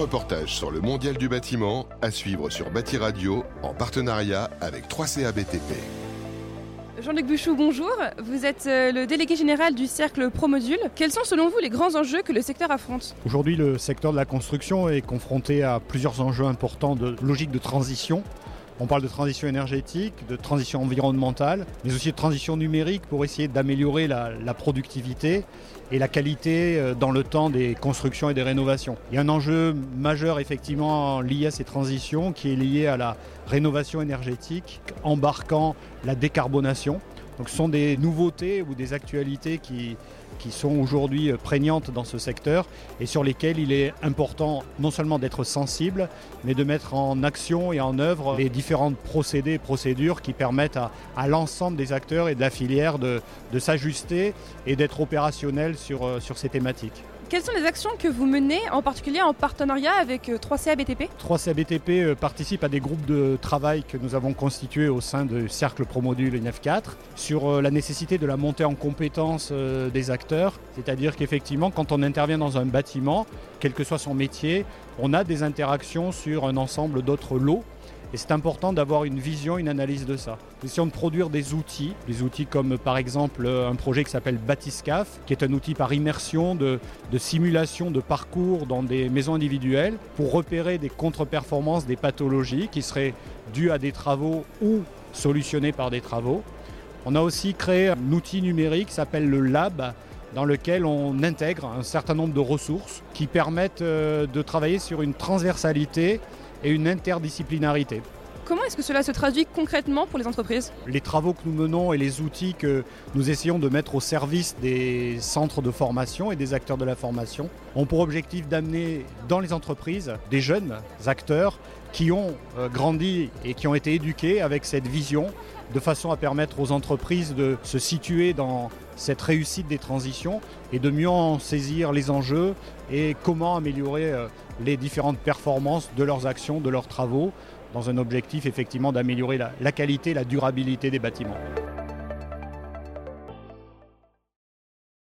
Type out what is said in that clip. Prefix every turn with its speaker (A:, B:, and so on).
A: reportage sur le mondial du bâtiment à suivre sur Bâti Radio en partenariat avec 3CA BTP.
B: Jean-Luc Bouchou, bonjour. Vous êtes euh, le délégué général du cercle Promodule. Quels sont selon vous les grands enjeux que le secteur affronte?
C: Aujourd'hui, le secteur de la construction est confronté à plusieurs enjeux importants de logique de transition. On parle de transition énergétique, de transition environnementale, mais aussi de transition numérique pour essayer d'améliorer la, productivité et la qualité euh, dans le temps des constructions et des rénovations. Il y a un enjeu majeur effectivement lié à ces transitions qui est lié à la rénovation énergétique embarquant la décarbonation. Donc ce sont des nouveautés ou des actualités qui, qui sont aujourd'hui prégnantes dans ce secteur et sur lesquelles il est important non seulement d'être sensible, mais de mettre en action et en œuvre les différentes procédés et procédures qui permettent à, à l'ensemble des acteurs et de la filière de, de s'ajuster et d'être opérationnels sur, sur ces thématiques.
B: Quelles sont les actions que vous menez, en particulier en partenariat avec 3CA BTP
C: 3CA BTP participe à des groupes de travail que nous avons constitués au sein du Cercle Promodule INF4 sur la nécessité de la montée en compétence des acteurs. C'est-à-dire qu'effectivement, quand on intervient dans un bâtiment, quel que soit son métier, on a des interactions sur un ensemble d'autres lots et c'est important d'avoir une vision, une analyse de ça. Nous essayons de produire des outils, des outils comme par exemple un projet qui s'appelle Batiscaf, qui est un outil par immersion de, de, simulation de parcours dans des maisons individuelles pour repérer des contre-performances, des pathologies qui seraient dues à des travaux ou solutionnées par des travaux. On a aussi créé un outil numérique qui s'appelle le Lab, dans lequel on intègre un certain nombre de ressources qui permettent de travailler sur une transversalité et une interdisciplinarité.
B: Comment est-ce que cela se traduit concrètement pour les entreprises?
C: Les travaux que nous menons et les outils que nous essayons de mettre au service des centres de formation et des acteurs de la formation ont pour objectif d'amener dans les entreprises des jeunes acteurs qui ont grandi et qui ont été éduqués avec cette vision de façon à permettre aux entreprises de se situer dans cette réussite des transitions et de mieux en saisir les enjeux et comment améliorer les différentes performances de leurs actions, de leurs travaux, dans un objectif effectivement d'améliorer la, la qualité, la durabilité des bâtiments.